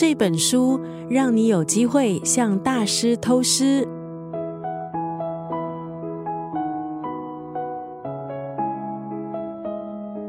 这本书让你有机会向大师偷师。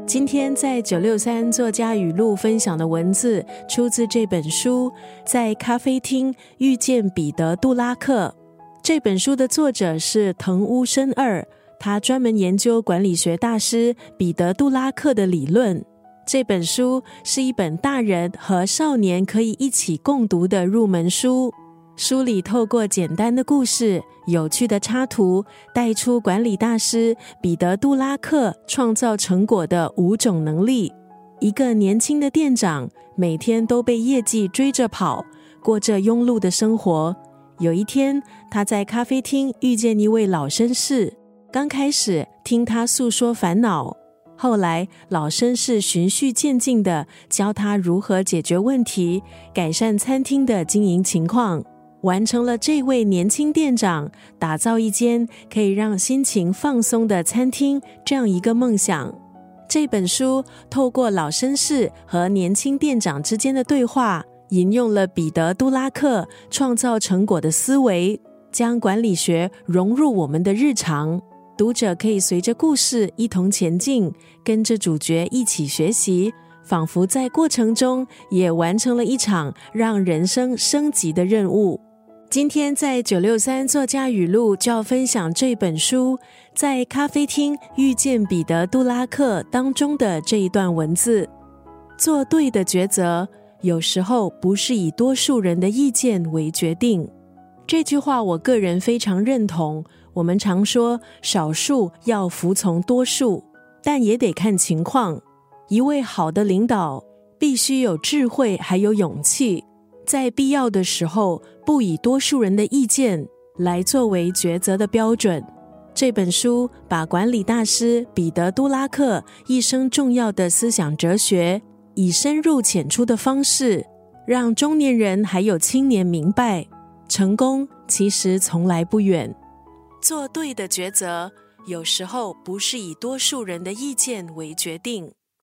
今天在九六三作家语录分享的文字，出自这本书。在咖啡厅遇见彼得·杜拉克。这本书的作者是藤屋伸二，他专门研究管理学大师彼得·杜拉克的理论。这本书是一本大人和少年可以一起共读的入门书。书里透过简单的故事、有趣的插图，带出管理大师彼得·杜拉克创造成果的五种能力。一个年轻的店长每天都被业绩追着跑，过着庸碌的生活。有一天，他在咖啡厅遇见一位老绅士，刚开始听他诉说烦恼，后来老绅士循序渐进的教他如何解决问题，改善餐厅的经营情况。完成了这位年轻店长打造一间可以让心情放松的餐厅这样一个梦想。这本书透过老绅士和年轻店长之间的对话，引用了彼得·杜拉克创造成果的思维，将管理学融入我们的日常。读者可以随着故事一同前进，跟着主角一起学习，仿佛在过程中也完成了一场让人生升级的任务。今天在九六三作家语录就要分享这本书，在咖啡厅遇见彼得·杜拉克当中的这一段文字：做对的抉择，有时候不是以多数人的意见为决定。这句话我个人非常认同。我们常说少数要服从多数，但也得看情况。一位好的领导必须有智慧，还有勇气。在必要的时候，不以多数人的意见来作为抉择的标准。这本书把管理大师彼得·杜拉克一生重要的思想哲学，以深入浅出的方式，让中年人还有青年明白：成功其实从来不远。做对的抉择，有时候不是以多数人的意见为决定。